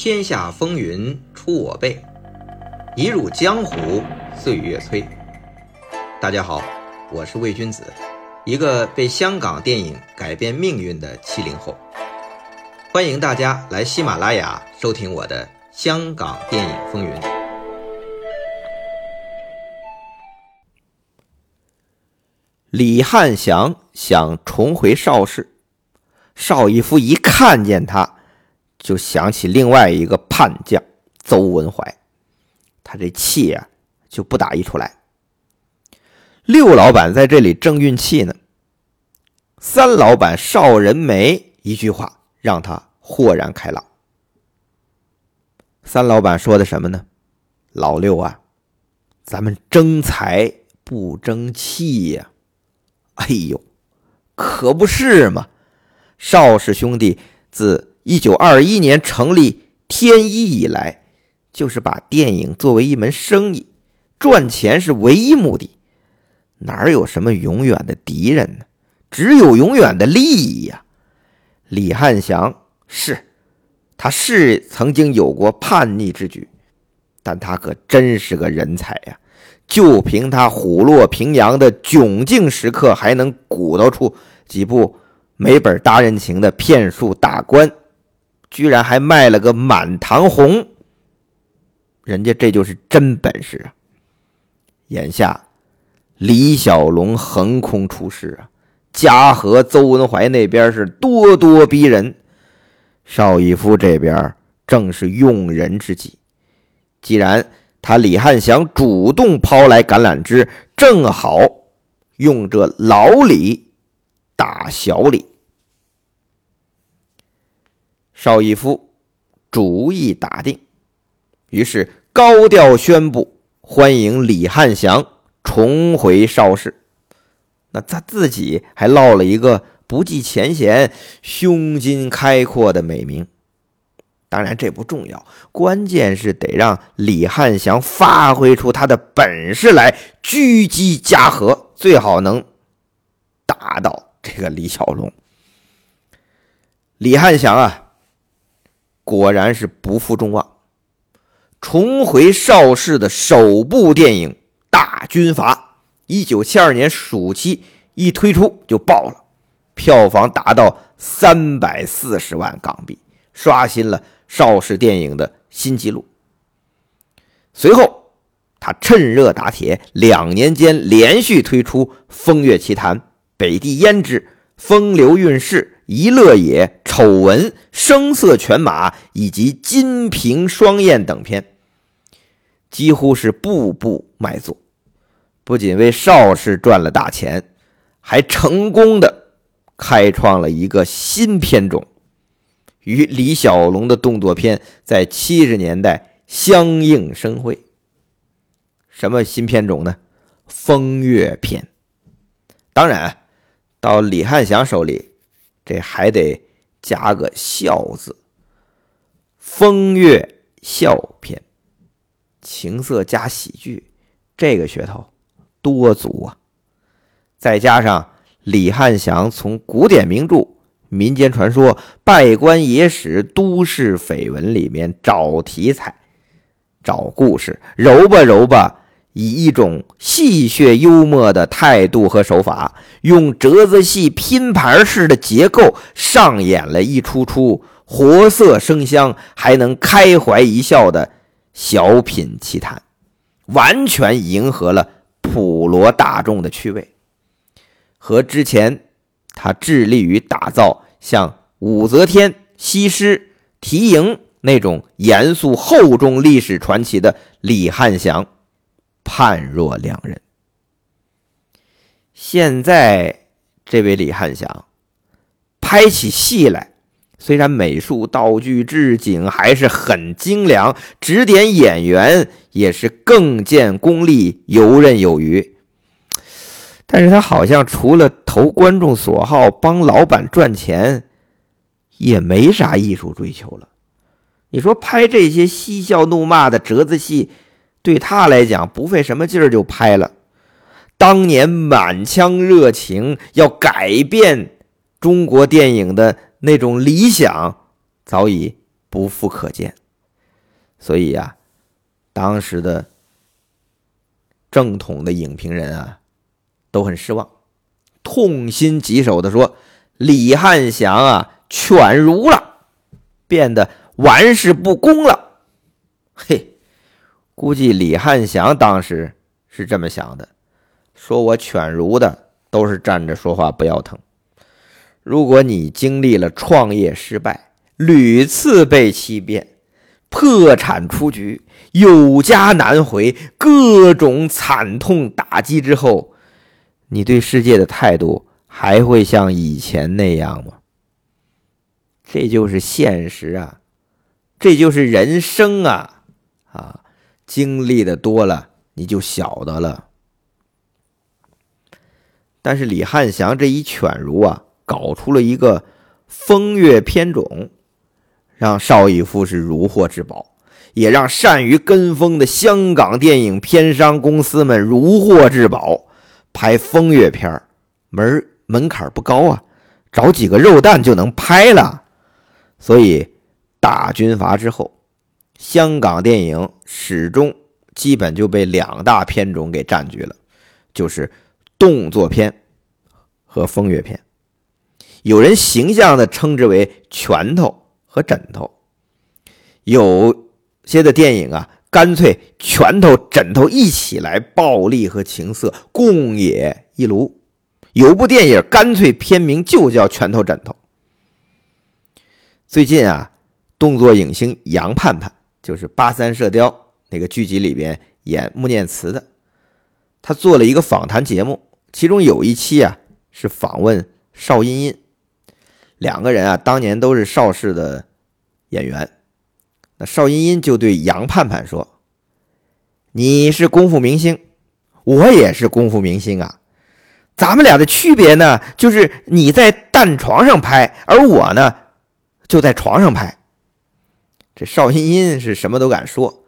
天下风云出我辈，一入江湖岁月催。大家好，我是魏君子，一个被香港电影改变命运的七零后。欢迎大家来喜马拉雅收听我的《香港电影风云》。李汉祥想重回邵氏，邵逸夫一看见他，就想起另外一个叛将邹文怀，他这气呀就不打一处来。六老板在这里正运气呢，三老板邵仁梅一句话让他豁然开朗。三老板说的什么呢？老六啊，咱们争财不争气呀！哎呦，可不是嘛！邵氏兄弟自一九二一年成立天一以来，就是把电影作为一门生意，赚钱是唯一目的，哪有什么永远的敌人呢？只有永远的利益呀！李汉祥是，他是曾经有过叛逆之举，但他可真是个人才呀！就凭他虎落平阳的窘境时刻，还能鼓捣出几部没本搭人情的骗术大观，居然还卖了个满堂红，人家这就是真本事啊！眼下李小龙横空出世啊，嘉禾、邹文怀那边是咄咄逼人，邵逸夫这边正是用人之际，既然。他李汉祥主动抛来橄榄枝，正好用这老李打小李。邵逸夫主意打定，于是高调宣布欢迎李汉祥重回邵氏。那他自己还落了一个不计前嫌、胸襟开阔的美名。当然这不重要，关键是得让李汉祥发挥出他的本事来，狙击嘉禾，最好能打倒这个李小龙。李汉祥啊，果然是不负众望，重回邵氏的首部电影《大军阀》，一九七二年暑期一推出就爆了，票房达到三百四十万港币，刷新了。邵氏电影的新纪录。随后，他趁热打铁，两年间连续推出《风月奇谭》《北地胭脂》《风流韵事》《一乐也》《丑闻》《声色犬马》以及《金瓶双燕》等片，几乎是步步卖座，不仅为邵氏赚了大钱，还成功的开创了一个新片种。与李小龙的动作片在七十年代相映生辉。什么新片种呢？风月片。当然，到李汉祥手里，这还得加个笑字。风月笑片，情色加喜剧，这个噱头多足啊！再加上李汉祥从古典名著。民间传说、拜官野史、都市绯闻里面找题材、找故事，揉吧揉吧，以一种戏谑幽默的态度和手法，用折子戏拼盘式的结构上演了一出出活色生香、还能开怀一笑的小品奇谈，完全迎合了普罗大众的趣味，和之前。他致力于打造像武则天、西施、缇萦那种严肃厚重历史传奇的李汉祥判若两人。现在这位李汉祥拍起戏来，虽然美术道具置景还是很精良，指点演员也是更见功力，游刃有余。但是他好像除了投观众所好、帮老板赚钱，也没啥艺术追求了。你说拍这些嬉笑怒骂的折子戏，对他来讲不费什么劲儿就拍了。当年满腔热情要改变中国电影的那种理想，早已不复可见。所以呀，当时的正统的影评人啊都很失望，痛心疾首的说：“李汉祥啊，犬儒了，变得玩世不恭了。”嘿，估计李汉祥当时是这么想的，说我犬儒的都是站着说话不腰疼。如果你经历了创业失败，屡次被欺骗，破产出局，有家难回，各种惨痛打击之后，你对世界的态度还会像以前那样吗？这就是现实啊，这就是人生啊！啊，经历的多了，你就晓得了。但是李汉祥这一犬儒啊！搞出了一个风月片种，让邵逸夫是如获至宝，也让善于跟风的香港电影片商公司们如获至宝。拍风月片门门槛不高啊，找几个肉蛋就能拍了。所以大军阀之后，香港电影始终基本就被两大片种给占据了，就是动作片和风月片。有人形象的称之为拳头和枕头，有些的电影啊，干脆拳头枕头一起来，暴力和情色共冶一炉。有部电影干脆片名就叫拳头枕头。最近啊，动作影星杨盼盼，就是《八三射雕》那个剧集里边演穆念慈的，他做了一个访谈节目，其中有一期啊是访问邵音音。两个人啊，当年都是邵氏的演员。那邵音音就对杨盼盼说：“你是功夫明星，我也是功夫明星啊。咱们俩的区别呢，就是你在弹床上拍，而我呢就在床上拍。”这邵音音是什么都敢说，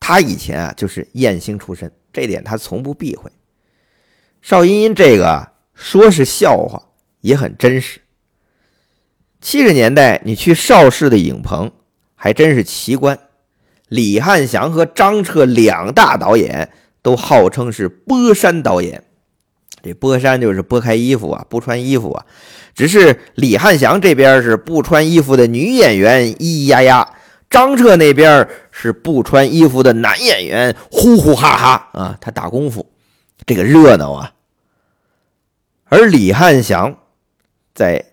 他以前啊就是艳星出身，这点他从不避讳。邵音音这个说是笑话，也很真实。七十年代，你去邵氏的影棚，还真是奇观。李汉祥和张彻两大导演都号称是剥衫导演。这剥衫就是剥开衣服啊，不穿衣服啊。只是李汉祥这边是不穿衣服的女演员咿咿呀呀，张彻那边是不穿衣服的男演员呼呼哈哈啊，他打功夫，这个热闹啊。而李汉祥在。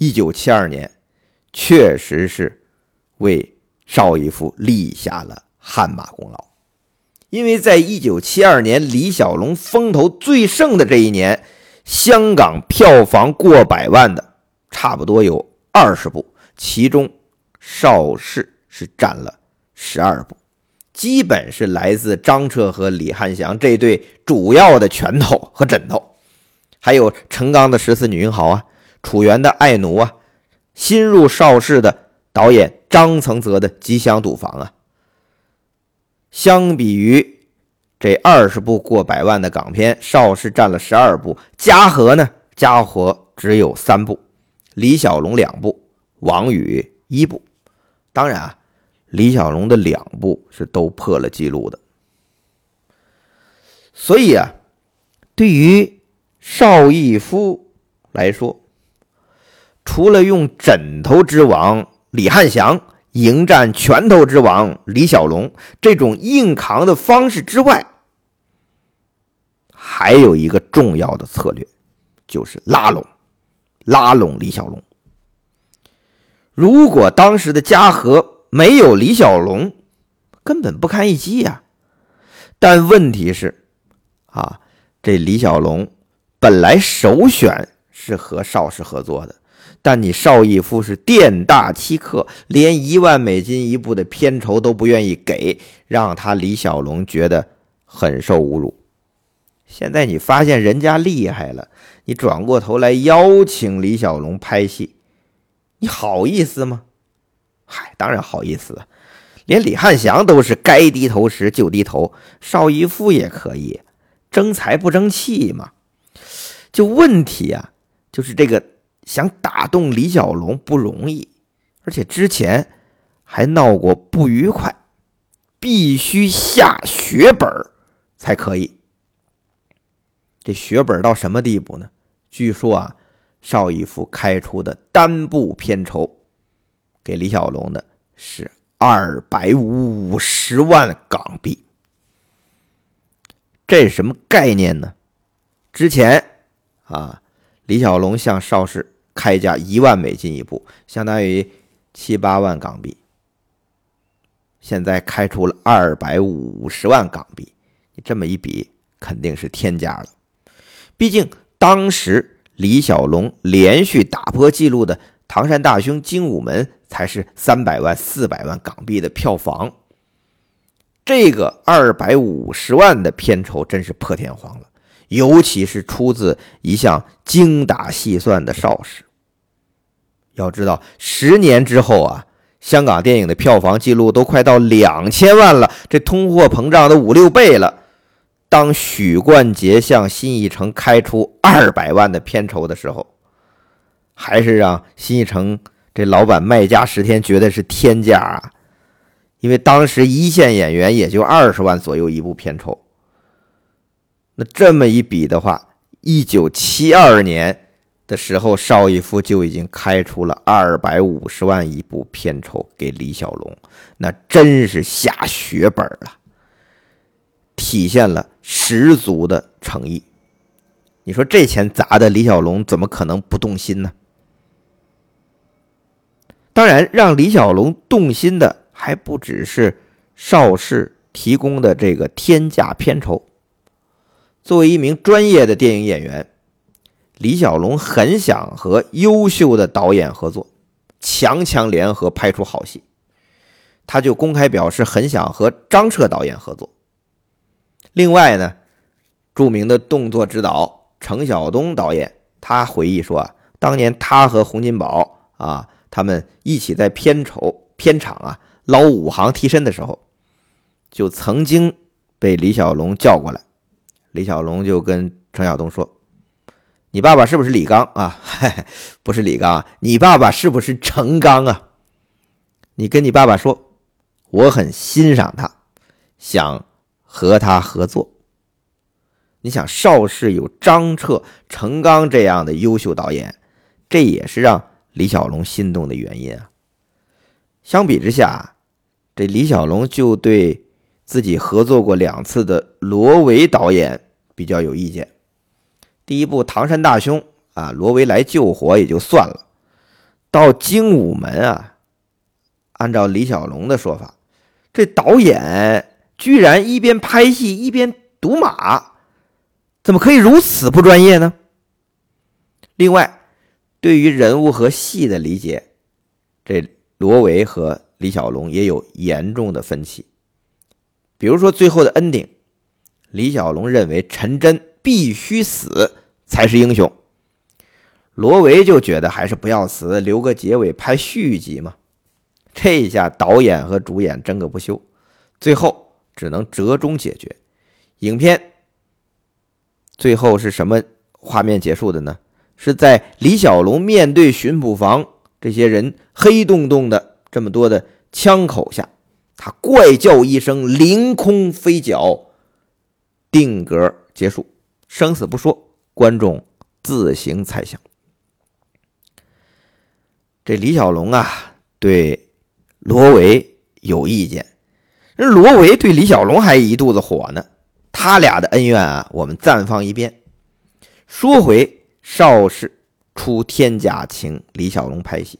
一九七二年，确实是为邵逸夫立下了汗马功劳，因为在一九七二年李小龙风头最盛的这一年，香港票房过百万的差不多有二十部，其中邵氏是占了十二部，基本是来自张彻和李汉祥这对主要的拳头和枕头，还有陈刚的十四女英豪啊。楚原的爱奴啊，新入邵氏的导演张曾泽的吉祥赌房啊，相比于这二十部过百万的港片，邵氏占了十二部，嘉禾呢，嘉禾只有三部，李小龙两部，王宇一部。当然啊，李小龙的两部是都破了记录的。所以啊，对于邵逸夫来说，除了用枕头之王李汉祥迎战拳头之王李小龙这种硬扛的方式之外，还有一个重要的策略，就是拉拢，拉拢李小龙。如果当时的嘉禾没有李小龙，根本不堪一击呀。但问题是，啊，这李小龙本来首选是和邵氏合作的。但你邵逸夫是店大欺客，连一万美金一部的片酬都不愿意给，让他李小龙觉得很受侮辱。现在你发现人家厉害了，你转过头来邀请李小龙拍戏，你好意思吗？嗨，当然好意思，连李汉祥都是该低头时就低头，邵逸夫也可以，争财不争气嘛。就问题啊，就是这个。想打动李小龙不容易，而且之前还闹过不愉快，必须下血本才可以。这血本到什么地步呢？据说啊，邵逸夫开出的单部片酬给李小龙的是二百五十万港币。这是什么概念呢？之前啊，李小龙向邵氏开价一万美金一部，相当于七八万港币。现在开出了二百五十万港币，你这么一比，肯定是天价了。毕竟当时李小龙连续打破记录的《唐山大兄》《精武门》才是三百万、四百万港币的票房。这个二百五十万的片酬真是破天荒了，尤其是出自一向精打细算的邵氏。要知道，十年之后啊，香港电影的票房记录都快到两千万了，这通货膨胀都五六倍了。当许冠杰向新艺城开出二百万的片酬的时候，还是让新艺城这老板卖家十天绝对是天价啊。因为当时一线演员也就二十万左右一部片酬，那这么一比的话，一九七二年的时候，邵逸夫就已经开出了二百五十万一部片酬给李小龙，那真是下血本了，体现了十足的诚意。你说这钱砸的李小龙怎么可能不动心呢？当然，让李小龙动心的。还不只是邵氏提供的这个天价片酬。作为一名专业的电影演员，李小龙很想和优秀的导演合作，强强联合拍出好戏。他就公开表示很想和张彻导演合作。另外呢，著名的动作指导程晓东导演，他回忆说啊，当年他和洪金宝啊，他们一起在片酬片场啊。捞武行替身的时候，就曾经被李小龙叫过来。李小龙就跟程晓东说：“你爸爸是不是李刚啊？不是李刚，你爸爸是不是程刚啊？你跟你爸爸说，我很欣赏他，想和他合作。你想邵氏有张彻、程刚这样的优秀导演，这也是让李小龙心动的原因啊。相比之下。”这李小龙就对自己合作过两次的罗维导演比较有意见。第一部《唐山大兄》啊，罗维来救火也就算了，到《精武门》啊，按照李小龙的说法，这导演居然一边拍戏一边赌马，怎么可以如此不专业呢？另外，对于人物和戏的理解，这罗维和。李小龙也有严重的分歧，比如说最后的 ending，李小龙认为陈真必须死才是英雄，罗维就觉得还是不要死，留个结尾拍续集嘛。这一下导演和主演争个不休，最后只能折中解决。影片最后是什么画面结束的呢？是在李小龙面对巡捕房这些人黑洞洞的。这么多的枪口下，他怪叫一声，凌空飞脚，定格结束，生死不说，观众自行猜想。这李小龙啊，对罗维有意见，人罗维对李小龙还一肚子火呢。他俩的恩怨啊，我们暂放一边。说回邵氏出天价请李小龙拍戏。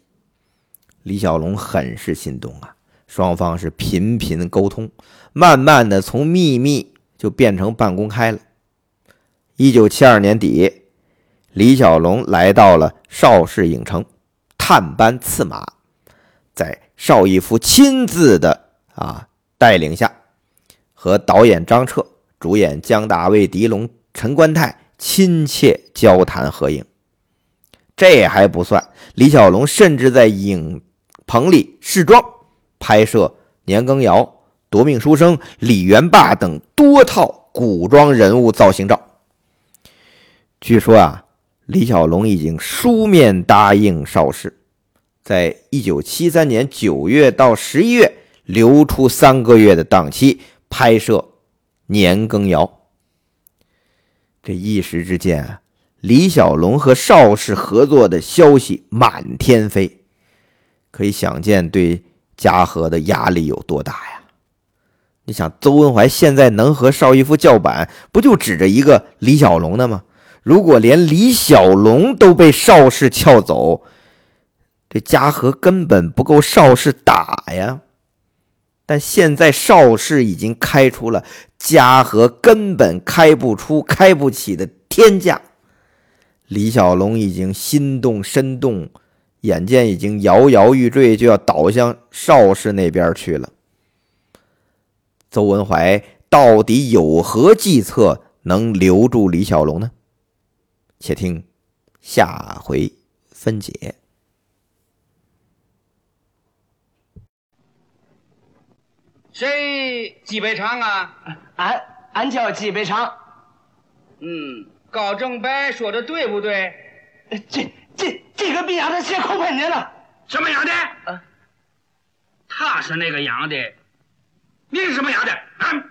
李小龙很是心动啊，双方是频频沟通，慢慢的从秘密就变成半公开了。一九七二年底，李小龙来到了邵氏影城，探班刺马，在邵逸夫亲自的啊带领下，和导演张彻、主演姜大卫、狄龙、陈观泰亲切交谈合影。这还不算，李小龙甚至在影。棚里试装拍摄年羹尧、夺命书生、李元霸等多套古装人物造型照。据说啊，李小龙已经书面答应邵氏，在一九七三年九月到十一月留出三个月的档期拍摄《年羹尧》。这一时之间啊，李小龙和邵氏合作的消息满天飞，可以想见对嘉禾的压力有多大呀！你想，邹文怀现在能和邵逸夫叫板，不就指着一个李小龙的吗？如果连李小龙都被邵氏撬走，这嘉禾根本不够邵氏打呀！但现在邵氏已经开出了嘉禾根本开不出、开不起的天价，李小龙已经心动身动，眼见已经摇摇欲坠，就要倒向邵氏那边去了。邹文怀到底有何计策能留住李小龙呢？且听下回分解。谁纪北长啊？俺俺叫纪北长。嗯，高正白说的对不对？这这这个逼样的血口喷你了。什么样的？啊，他是那个样的。你是什么样的？啊？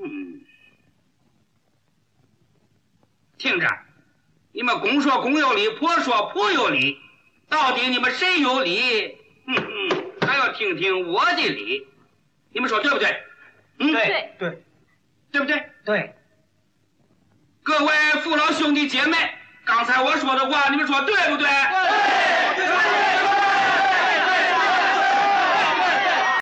嗯，听着，你们公说公有理，婆说婆有理，到底你们谁有理？嗯嗯。还要听听我的理，你们说对不对？嗯，对对，对不对？对。各位父老兄弟姐妹，刚才我说的话，你们说对不对？对。